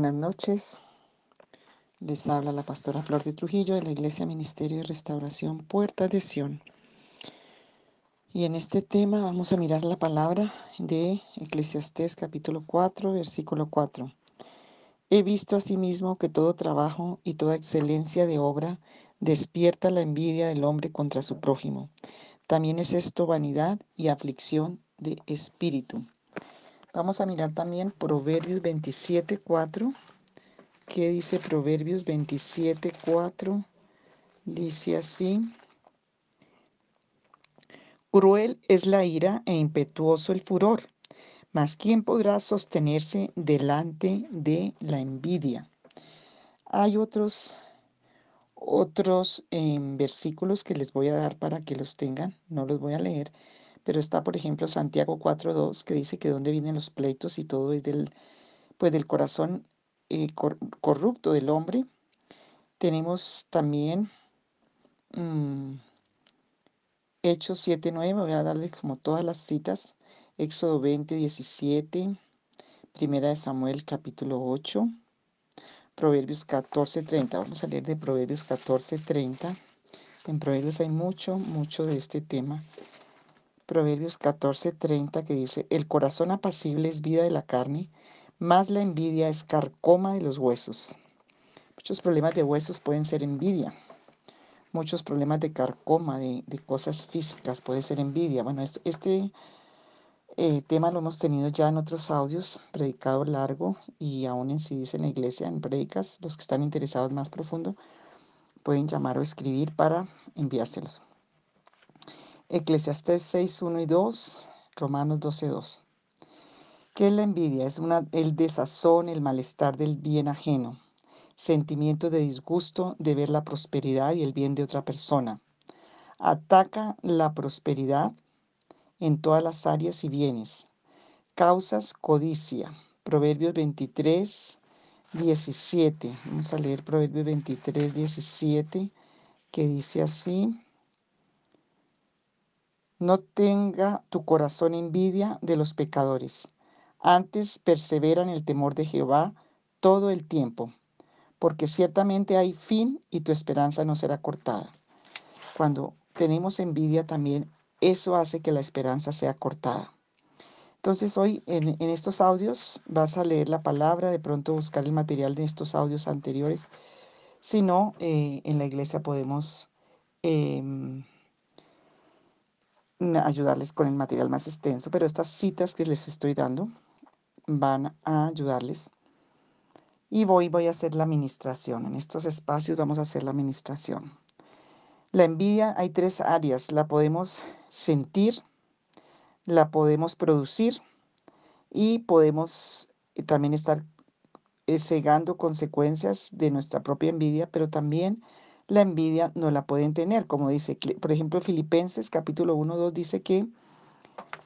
Buenas noches. Les habla la pastora Flor de Trujillo de la Iglesia Ministerio de Restauración Puerta de Sion. Y en este tema vamos a mirar la palabra de Eclesiastés capítulo 4, versículo 4. He visto asimismo que todo trabajo y toda excelencia de obra despierta la envidia del hombre contra su prójimo. También es esto vanidad y aflicción de espíritu. Vamos a mirar también Proverbios 27, 4. ¿Qué dice Proverbios 27, 4? Dice así. Cruel es la ira e impetuoso el furor, mas ¿quién podrá sostenerse delante de la envidia? Hay otros, otros em, versículos que les voy a dar para que los tengan, no los voy a leer, pero está, por ejemplo, Santiago 4.2, que dice que dónde vienen los pleitos y todo es del, pues, corazón eh, corrupto del hombre. Tenemos también um, Hechos 7.9, voy a darles como todas las citas. Éxodo 20.17, Primera de Samuel capítulo 8, Proverbios 14.30. Vamos a leer de Proverbios 14.30. En Proverbios hay mucho, mucho de este tema. Proverbios 14:30 que dice, el corazón apacible es vida de la carne, más la envidia es carcoma de los huesos. Muchos problemas de huesos pueden ser envidia. Muchos problemas de carcoma, de, cosas físicas, puede ser envidia. Bueno, este eh, tema lo hemos tenido ya en otros audios, predicado largo y aún en CDs en la iglesia, en predicas. Los que están interesados más profundo pueden llamar o escribir para enviárselos. Eclesiastés 6, 1 y 2, Romanos 12, 2. ¿Qué es la envidia? Es una, el desazón, el malestar del bien ajeno, sentimiento de disgusto de ver la prosperidad y el bien de otra persona. Ataca la prosperidad en todas las áreas y bienes. Causas codicia. Proverbios 23, 17. Vamos a leer Proverbios 23, 17, que dice así. No tenga tu corazón envidia de los pecadores. Antes persevera en el temor de Jehová todo el tiempo, porque ciertamente hay fin y tu esperanza no será cortada. Cuando tenemos envidia también, eso hace que la esperanza sea cortada. Entonces hoy en, estos audios vas a leer la palabra, de pronto buscar el material de estos audios anteriores. Si no, eh, en la iglesia podemos em, ayudarles con el material más extenso, pero estas citas que les estoy dando van a ayudarles. Y voy, voy a hacer la administración. En estos espacios vamos a hacer la administración. La envidia hay tres áreas. La podemos sentir, la podemos producir y podemos eh, también estar eh, cegando consecuencias de nuestra propia envidia, pero también la envidia no la pueden tener, como dice, por ejemplo, Filipenses capítulo 1, 2 dice que,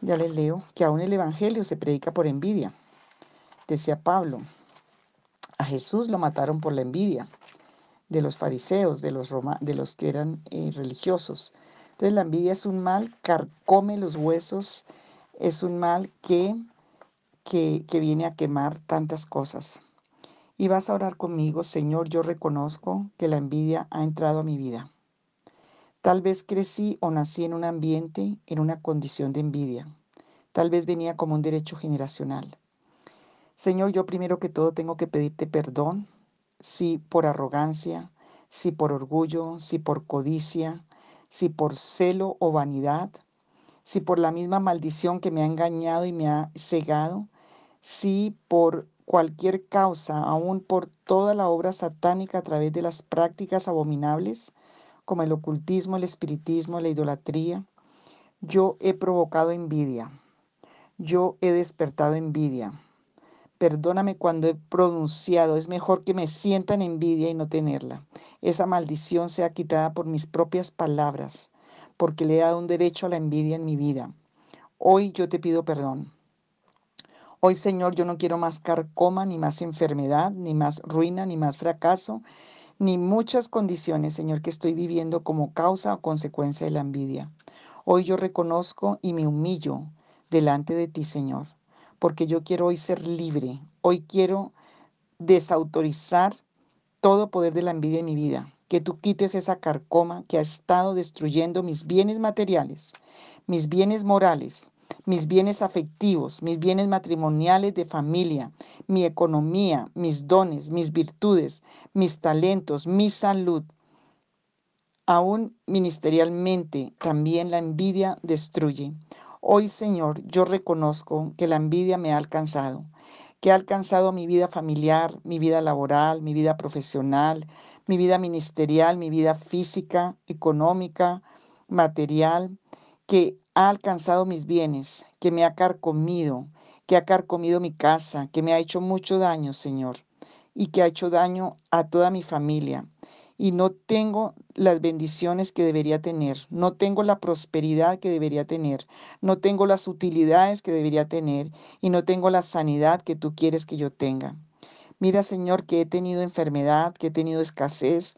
ya les leo, que aún el Evangelio se predica por envidia. Decía Pablo, a Jesús lo mataron por la envidia de los fariseos, de los, de los que eran eh, religiosos. Entonces la envidia es un mal, carcome los huesos, es un mal que, que, que viene a quemar tantas cosas. Y vas a orar conmigo, Señor, yo reconozco que la envidia ha entrado a mi vida. Tal vez crecí o nací en un ambiente, en una condición de envidia. Tal vez venía como un derecho generacional. Señor, yo primero que todo tengo que pedirte perdón, si por arrogancia, si por orgullo, si por codicia, si por celo o vanidad, si por la misma maldición que me ha engañado y me ha cegado, si por cualquier causa, aún por toda la obra satánica a través de las prácticas abominables, como el ocultismo, el espiritismo, la idolatría, yo he provocado envidia, yo he despertado envidia. Perdóname cuando he pronunciado, es mejor que me sientan envidia y no tenerla. Esa maldición sea quitada por mis propias palabras, porque le he dado un derecho a la envidia en mi vida. Hoy yo te pido perdón. Hoy, Señor, yo no quiero más carcoma, ni más enfermedad, ni más ruina, ni más fracaso, ni muchas condiciones, Señor, que estoy viviendo como causa o consecuencia de la envidia. Hoy yo reconozco y me humillo delante de ti, Señor, porque yo quiero hoy ser libre. Hoy quiero desautorizar todo poder de la envidia en mi vida. Que tú quites esa carcoma que ha estado destruyendo mis bienes materiales, mis bienes morales, mis bienes afectivos, mis bienes matrimoniales de familia, mi economía, mis dones, mis virtudes, mis talentos, mi salud. Aún ministerialmente también la envidia destruye. Hoy, Señor, yo reconozco que la envidia me ha alcanzado, que ha alcanzado mi vida familiar, mi vida laboral, mi vida profesional, mi vida ministerial, mi vida física, económica, material, que ha alcanzado mis bienes, que me ha carcomido, que ha carcomido mi casa, que me ha hecho mucho daño, Señor, y que ha hecho daño a toda mi familia. Y no tengo las bendiciones que debería tener, no tengo la prosperidad que debería tener, no tengo las utilidades que debería tener y no tengo la sanidad que tú quieres que yo tenga. Mira, Señor, que he tenido enfermedad, que he tenido escasez,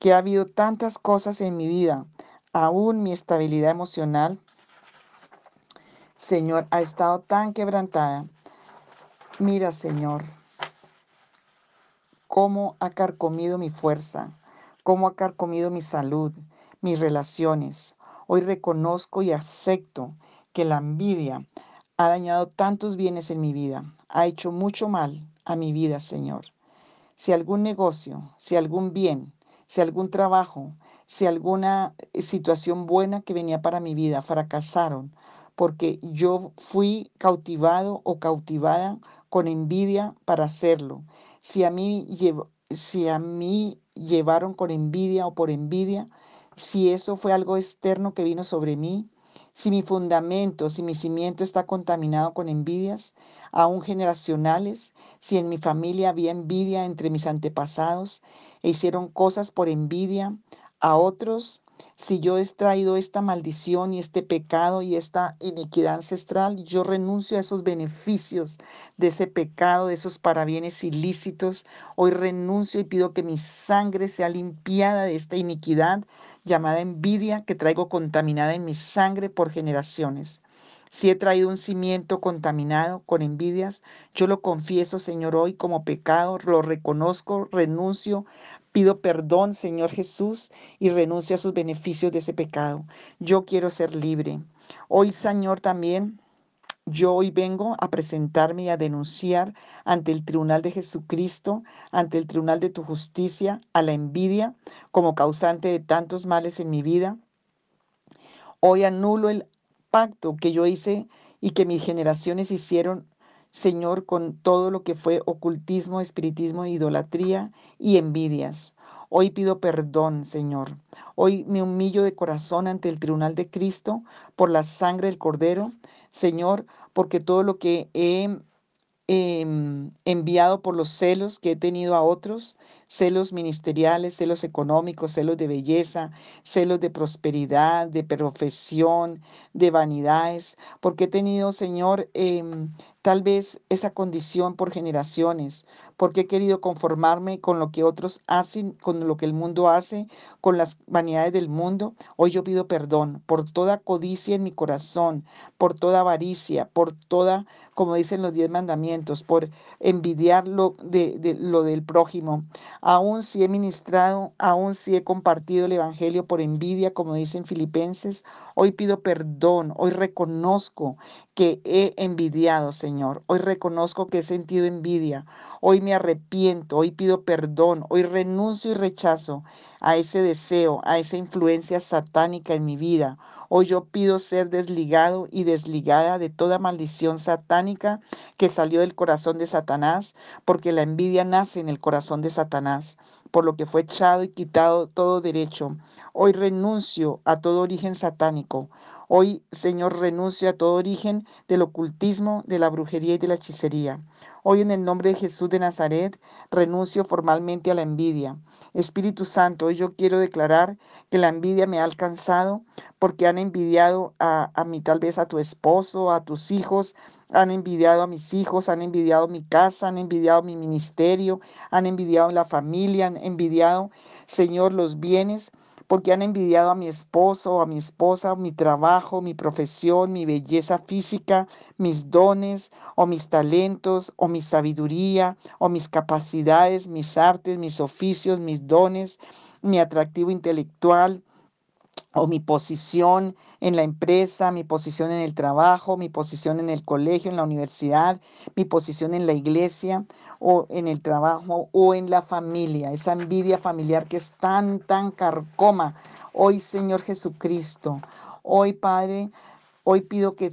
que ha habido tantas cosas en mi vida, aún mi estabilidad emocional Señor, ha estado tan quebrantada. Mira, Señor, cómo ha carcomido mi fuerza, cómo ha carcomido mi salud, mis relaciones. Hoy reconozco y acepto que la envidia ha dañado tantos bienes en mi vida, ha hecho mucho mal a mi vida, Señor. Si algún negocio, si algún bien, si algún trabajo, si alguna situación buena que venía para mi vida fracasaron porque yo fui cautivado o cautivada con envidia para hacerlo. Si a mí, si a mí llevaron con envidia o por envidia, si eso fue algo externo que vino sobre mí, si mi fundamento, si mi cimiento está contaminado con envidias, aún generacionales, si en mi familia había envidia entre mis antepasados e hicieron cosas por envidia a otros, si yo he traído esta maldición y este pecado y esta iniquidad ancestral, yo renuncio a esos beneficios de ese pecado, de esos parabienes ilícitos. Hoy renuncio y pido que mi sangre sea limpiada de esta iniquidad llamada envidia que traigo contaminada en mi sangre por generaciones. Si he traído un cimiento contaminado con envidias, yo lo confieso, Señor, hoy como pecado, lo reconozco, renuncio, pido perdón, Señor Jesús, y renuncio a sus beneficios de ese pecado. Yo quiero ser libre. Hoy, Señor, también yo hoy vengo a presentarme y a denunciar ante el tribunal de Jesucristo, ante el tribunal de tu justicia, a la envidia como causante de tantos males en mi vida. Hoy anulo el pacto que yo hice y que mis generaciones hicieron, Señor, con todo lo que fue ocultismo, espiritismo, idolatría y envidias. Hoy pido perdón, Señor. Hoy me humillo de corazón ante el tribunal de Cristo por la sangre del Cordero, Señor, porque todo lo que he Em, enviado por los celos que he tenido a otros, celos ministeriales, celos económicos, celos de belleza, celos de prosperidad, de profesión, de vanidades, porque he tenido, Señor, em, tal vez esa condición por generaciones, porque he querido conformarme con lo que otros hacen, con lo que el mundo hace, con las vanidades del mundo. Hoy yo pido perdón por toda codicia en mi corazón, por toda avaricia, por toda, como dicen los diez mandamientos, por envidiar lo, de, lo del prójimo. Aún si he ministrado, aún si he compartido el Evangelio por envidia, como dicen filipenses, hoy pido perdón, hoy reconozco que he envidiado, Señor. Hoy reconozco que he sentido envidia. Hoy me arrepiento. Hoy pido perdón. Hoy renuncio y rechazo a ese deseo, a esa influencia satánica en mi vida. Hoy yo pido ser desligado y desligada de toda maldición satánica que salió del corazón de Satanás, porque la envidia nace en el corazón de Satanás, por lo que fue echado y quitado todo derecho. Hoy renuncio a todo origen satánico. Hoy, Señor, renuncio a todo origen del ocultismo, de la brujería y de la hechicería. Hoy, en el nombre de Jesús de Nazaret, renuncio formalmente a la envidia. Espíritu Santo, hoy yo quiero declarar que la envidia me ha alcanzado porque han envidiado a, a mí, tal vez a tu esposo, a tus hijos, han envidiado a mis hijos, han envidiado mi casa, han envidiado mi ministerio, han envidiado la familia, han envidiado, Señor, los bienes porque han envidiado a mi esposo a mi esposa, mi trabajo, mi profesión, mi belleza física, mis dones o mis talentos o mi sabiduría o mis capacidades, mis artes, mis oficios, mis dones, mi atractivo intelectual o mi posición en la empresa, mi posición en el trabajo, mi posición en el colegio, en la universidad, mi posición en la iglesia o en el trabajo o en la familia, esa envidia familiar que es tan, tan carcoma. Hoy, Señor Jesucristo, hoy, Padre, hoy pido que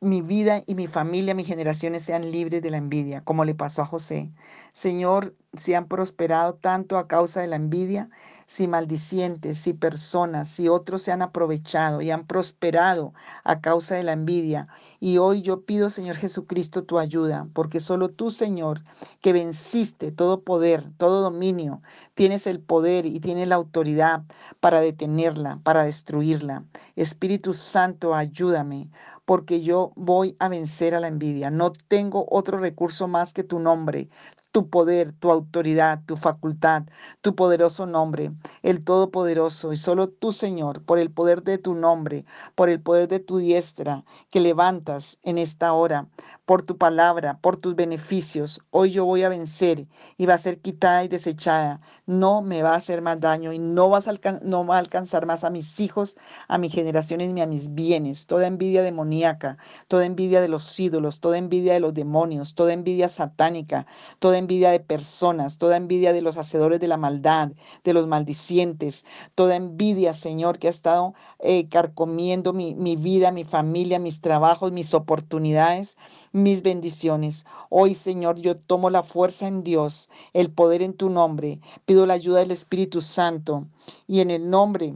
mi vida y mi familia, mis generaciones sean libres de la envidia, como le pasó a José. Señor, si han prosperado tanto a causa de la envidia, si maldicientes, si personas, si otros se han aprovechado y han prosperado a causa de la envidia. Y hoy yo pido, Señor Jesucristo, tu ayuda, porque solo tú, Señor, que venciste todo poder, todo dominio, tienes el poder y tienes la autoridad para detenerla, para destruirla. Espíritu Santo, ayúdame porque yo voy a vencer a la envidia. No tengo otro recurso más que tu nombre tu poder, tu autoridad, tu facultad, tu poderoso nombre, el Todopoderoso. Y solo tú, Señor, por el poder de tu nombre, por el poder de tu diestra que levantas en esta hora, por tu palabra, por tus beneficios, hoy yo voy a vencer y va a ser quitada y desechada. No me va a hacer más daño y no, no va a alcanzar más a mis hijos, a mis generaciones ni a mis bienes. Toda envidia demoníaca, toda envidia de los ídolos, toda envidia de los demonios, toda envidia satánica, toda envidia de personas, toda envidia de los hacedores de la maldad, de los maldicientes, toda envidia, Señor, que ha estado eh, carcomiendo mi, mi vida, mi familia, mis trabajos, mis oportunidades, mis bendiciones. Hoy, Señor, yo tomo la fuerza en Dios, el poder en tu nombre. Pido la ayuda del Espíritu Santo y en el nombre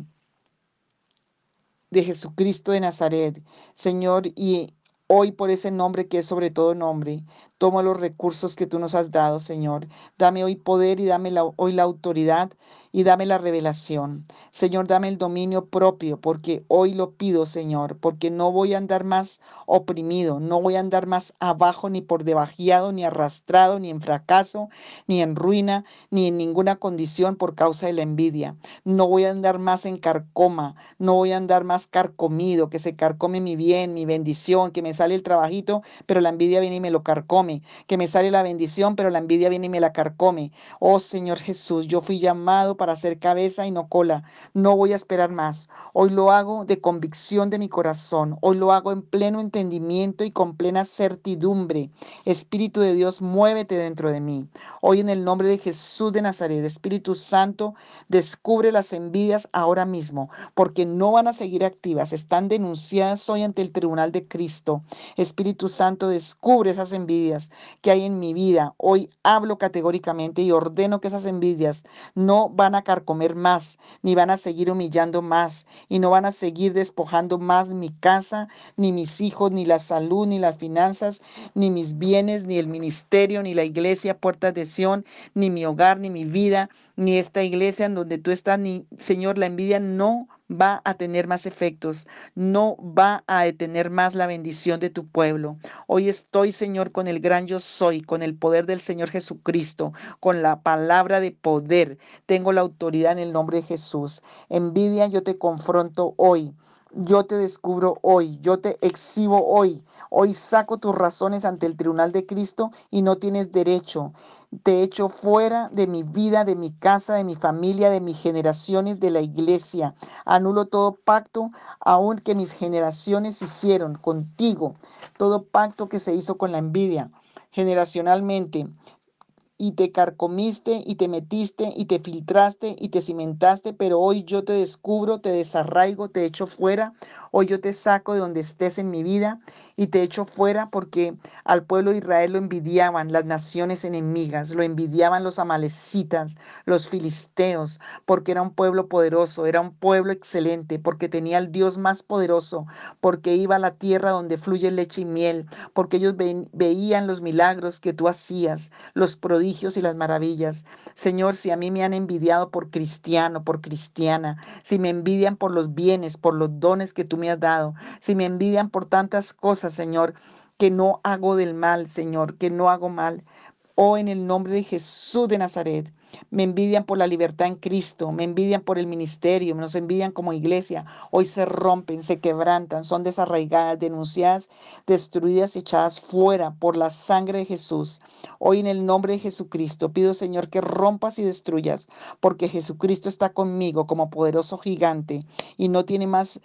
de Jesucristo de Nazaret, Señor, y Hoy por ese nombre que es sobre todo nombre, tomo los recursos que tú nos has dado, Señor. Dame hoy poder y dame hoy la autoridad y dame la revelación. Señor, dame el dominio propio, porque hoy lo pido, Señor, porque no voy a andar más oprimido, no voy a andar más abajo, ni por debajeado, ni arrastrado, ni en fracaso, ni en ruina, ni en ninguna condición por causa de la envidia. No voy a andar más en carcoma, no voy a andar más carcomido, que se carcome mi bien, mi bendición, que me sale el trabajito, pero la envidia viene y me lo carcome, que me sale la bendición, pero la envidia viene y me la carcome. Oh Señor Jesús, yo fui llamado para ser cabeza y no cola. No voy a esperar más. Hoy lo hago de convicción de mi corazón. Hoy lo hago en pleno entendimiento y con plena certidumbre. Espíritu de Dios, muévete dentro de mí. Hoy en el nombre de Jesús de Nazaret, Espíritu Santo, descubre las envidias ahora mismo, porque no van a seguir activas. Están denunciadas hoy ante el tribunal de Cristo. Espíritu Santo, descubre esas envidias que hay en mi vida. Hoy hablo categóricamente y ordeno que esas envidias no van van a carcomer más, ni van a seguir humillando más, y no van a seguir despojando más mi casa, ni mis hijos, ni la salud, ni las finanzas, ni mis bienes, ni el ministerio, ni la iglesia, puertas de Sión, ni mi hogar, ni mi vida, ni esta iglesia en donde tú estás, ni Señor, la envidia no va a tener más efectos, no va a detener más la bendición de tu pueblo. Hoy estoy, Señor, con el gran yo soy, con el poder del Señor Jesucristo, con la palabra de poder. Tengo la autoridad en el nombre de Jesús. Envidia, yo te confronto hoy. Yo te descubro hoy, yo te exhibo hoy. Hoy saco tus razones ante el tribunal de Cristo y no tienes derecho. Te echo fuera de mi vida, de mi casa, de mi familia, de mis generaciones, de la iglesia. Anulo todo pacto, aun que mis generaciones hicieron contigo. Todo pacto que se hizo con la envidia generacionalmente y te carcomiste y te metiste y te filtraste y te cimentaste, pero hoy yo te descubro, te desarraigo, te echo fuera. Hoy yo te saco de donde estés en mi vida y te echo fuera porque al pueblo de Israel lo envidiaban las naciones enemigas, lo envidiaban los amalecitas, los filisteos, porque era un pueblo poderoso, era un pueblo excelente, porque tenía al Dios más poderoso, porque iba a la tierra donde fluye leche y miel, porque ellos veían los milagros que tú hacías, los prodigios y las maravillas. Señor, si a mí me han envidiado por cristiano, por cristiana, si me envidian por los bienes, por los dones que tú me has dado, si me envidian por tantas cosas, Señor, que no hago del mal, Señor, que no hago mal. Oh, en el nombre de Jesús de Nazaret. Me envidian por la libertad en Cristo, me envidian por el ministerio, nos envidian como iglesia. Hoy se rompen, se quebrantan, son desarraigadas, denunciadas, destruidas, echadas fuera por la sangre de Jesús. Hoy en el nombre de Jesucristo pido, Señor, que rompas y destruyas, porque Jesucristo está conmigo como poderoso gigante y no tiene más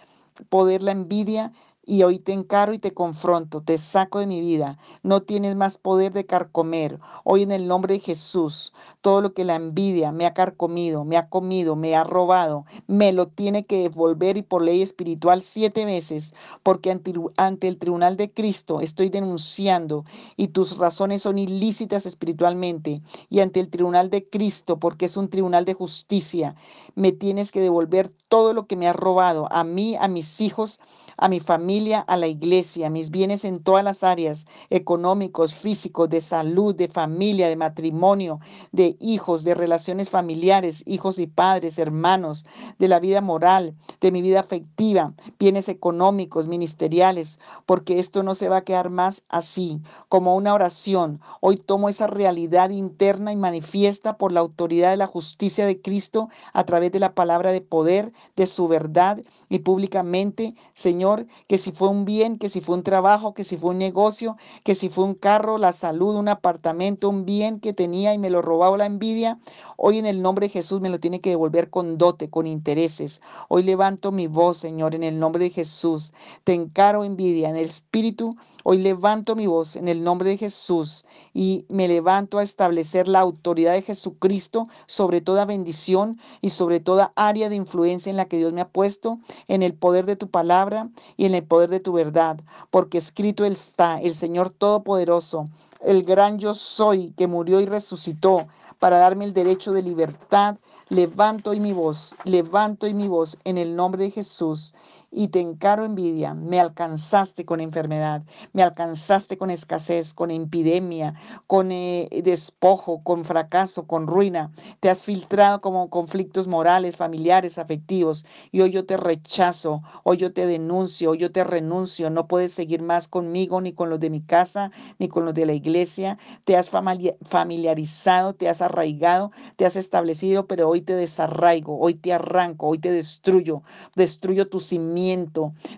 poder la envidia y hoy te encaro y te confronto, te saco de mi vida. No tienes más poder de carcomer. Hoy en el nombre de Jesús, todo lo que la envidia me ha carcomido, me ha comido, me ha robado, me lo tiene que devolver y por ley espiritual siete veces, porque ante, ante el tribunal de Cristo estoy denunciando y tus razones son ilícitas espiritualmente. Y ante el tribunal de Cristo, porque es un tribunal de justicia, me tienes que devolver todo lo que me ha robado, a mí, a mis hijos, a mi familia, a la iglesia, mis bienes en todas las áreas, económicos, físicos, de salud, de familia, de matrimonio, de hijos, de relaciones familiares, hijos y padres, hermanos, de la vida moral, de mi vida afectiva, bienes económicos, ministeriales, porque esto no se va a quedar más así, como una oración. Hoy tomo esa realidad interna y manifiesta por la autoridad de la justicia de Cristo a través de la palabra de poder, de su verdad y públicamente, Señor, que si fue un bien, que si fue un trabajo, que si fue un negocio, que si fue un carro, la salud, un apartamento, un bien que tenía y me lo robaba la envidia, hoy en el nombre de Jesús me lo tiene que devolver con dote, con intereses. Hoy levanto mi voz, Señor, en el nombre de Jesús. Te encaro envidia en el espíritu Hoy levanto mi voz en el nombre de Jesús y me levanto a establecer la autoridad de Jesucristo sobre toda bendición y sobre toda área de influencia en la que Dios me ha puesto, en el poder de tu palabra y en el poder de tu verdad, porque escrito está el Señor Todopoderoso, el gran yo soy que murió y resucitó para darme el derecho de libertad. Levanto hoy mi voz, levanto hoy mi voz en el nombre de Jesús y te encaro envidia. Me alcanzaste con enfermedad, me alcanzaste con escasez, con epidemia, con eh, despojo, con fracaso, con ruina. Te has filtrado como conflictos morales, familiares, afectivos. Y hoy yo te rechazo, hoy yo te denuncio, hoy yo te renuncio. No puedes seguir más conmigo, ni con los de mi casa, ni con los de la iglesia. Te has familiarizado, te has arraigado, te has establecido, pero hoy te desarraigo, hoy te arranco, hoy te destruyo. Destruyo tu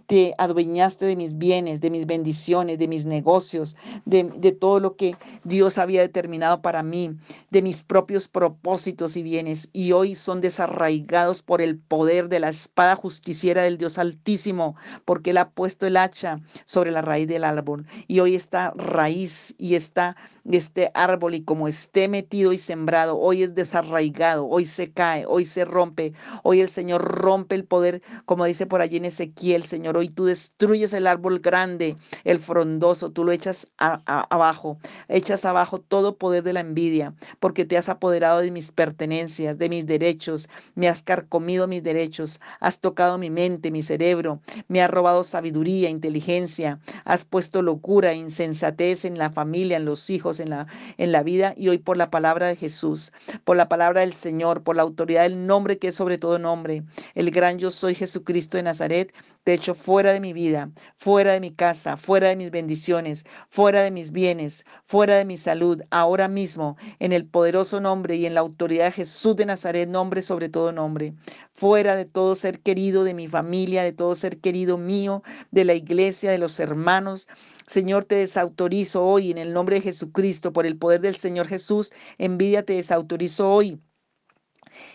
te adueñaste de mis bienes, de mis bendiciones, de mis negocios, de, todo lo que Dios había determinado para mí, de mis propios propósitos y bienes, y hoy son desarraigados por el poder de la espada justiciera del Dios Altísimo, porque Él ha puesto el hacha sobre la raíz del árbol, y hoy esta raíz y está este árbol y como esté metido y sembrado, hoy es desarraigado, hoy se cae, hoy se rompe, hoy el Señor rompe el poder, como dice por allí en Ezequiel, Señor, hoy tú destruyes el árbol grande, el frondoso, tú lo echas abajo, echas abajo todo poder de la envidia, porque te has apoderado de mis pertenencias, de mis derechos, me has carcomido mis derechos, has tocado mi mente, mi cerebro, me has robado sabiduría, inteligencia, has puesto locura, insensatez en la familia, en los hijos, en la, en la vida y hoy por la palabra de Jesús, por la palabra del Señor, por la autoridad del nombre que es sobre todo nombre, el gran yo soy Jesucristo de Nazaret, te echo fuera de mi vida, fuera de mi casa, fuera de mis bendiciones, fuera de mis bienes, fuera de mi salud, ahora mismo, en el poderoso nombre y en la autoridad de Jesús de Nazaret, nombre sobre todo nombre, fuera de todo ser querido de mi familia, de todo ser querido mío, de la iglesia, de los hermanos. Señor, te desautorizo hoy en el nombre de Jesucristo, por el poder del Señor Jesús. Envidia te desautorizo hoy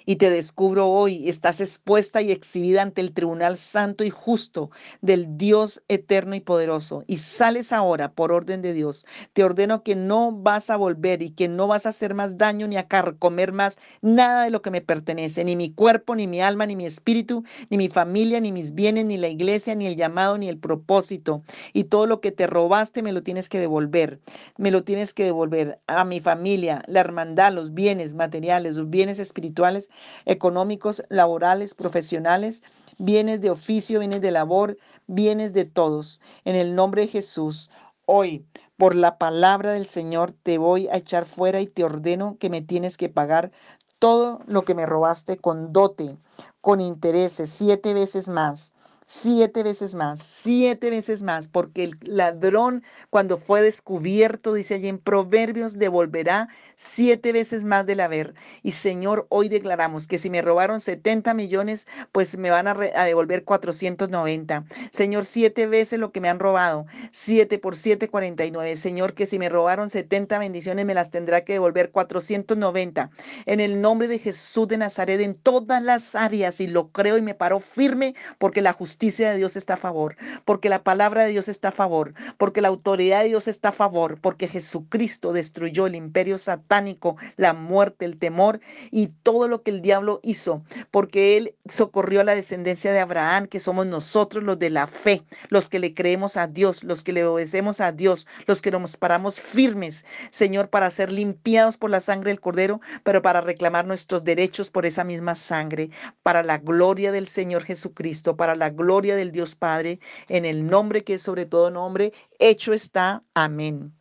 y te descubro hoy. Estás expuesta y exhibida ante el tribunal santo y justo del Dios eterno y poderoso. Y sales ahora por orden de Dios. Te ordeno que no vas a volver y que no vas a hacer más daño ni a comer más nada de lo que me pertenece, ni mi cuerpo, ni mi alma, ni mi espíritu, ni mi familia, ni mis bienes, ni la iglesia, ni el llamado, ni el propósito. Y todo lo que te robaste me lo tienes que devolver. Me lo tienes que devolver a mi familia, la hermandad, los bienes materiales, los bienes espirituales económicos, laborales, profesionales, bienes de oficio, bienes de labor, bienes de todos. En el nombre de Jesús, hoy, por la palabra del Señor, te voy a echar fuera y te ordeno que me tienes que pagar todo lo que me robaste con dote, con intereses, siete veces más. Siete veces más, siete veces más, porque el ladrón cuando fue descubierto, dice allí en Proverbios, devolverá siete veces más del haber. Y Señor, hoy declaramos que si me robaron 70 millones, pues me van a, devolver 490. Señor, siete veces lo que me han robado, siete por siete, 49. Señor, que si me robaron 70 bendiciones, me las tendrá que devolver 490. En el nombre de Jesús de Nazaret, en todas las áreas, y lo creo y me paro firme, porque la justicia de Dios está a favor, porque la palabra de Dios está a favor, porque la autoridad de Dios está a favor, porque Jesucristo destruyó el imperio satánico, la muerte, el temor y todo lo que el diablo hizo, porque Él socorrió a la descendencia de Abraham, que somos nosotros los de la fe, los que le creemos a Dios, los que le obedecemos a Dios, los que nos paramos firmes, Señor, para ser limpiados por la sangre del Cordero, pero para reclamar nuestros derechos por esa misma sangre, para la gloria del Señor Jesucristo, para la gloria del Dios Padre, en el nombre que es sobre todo nombre, hecho está. Amén.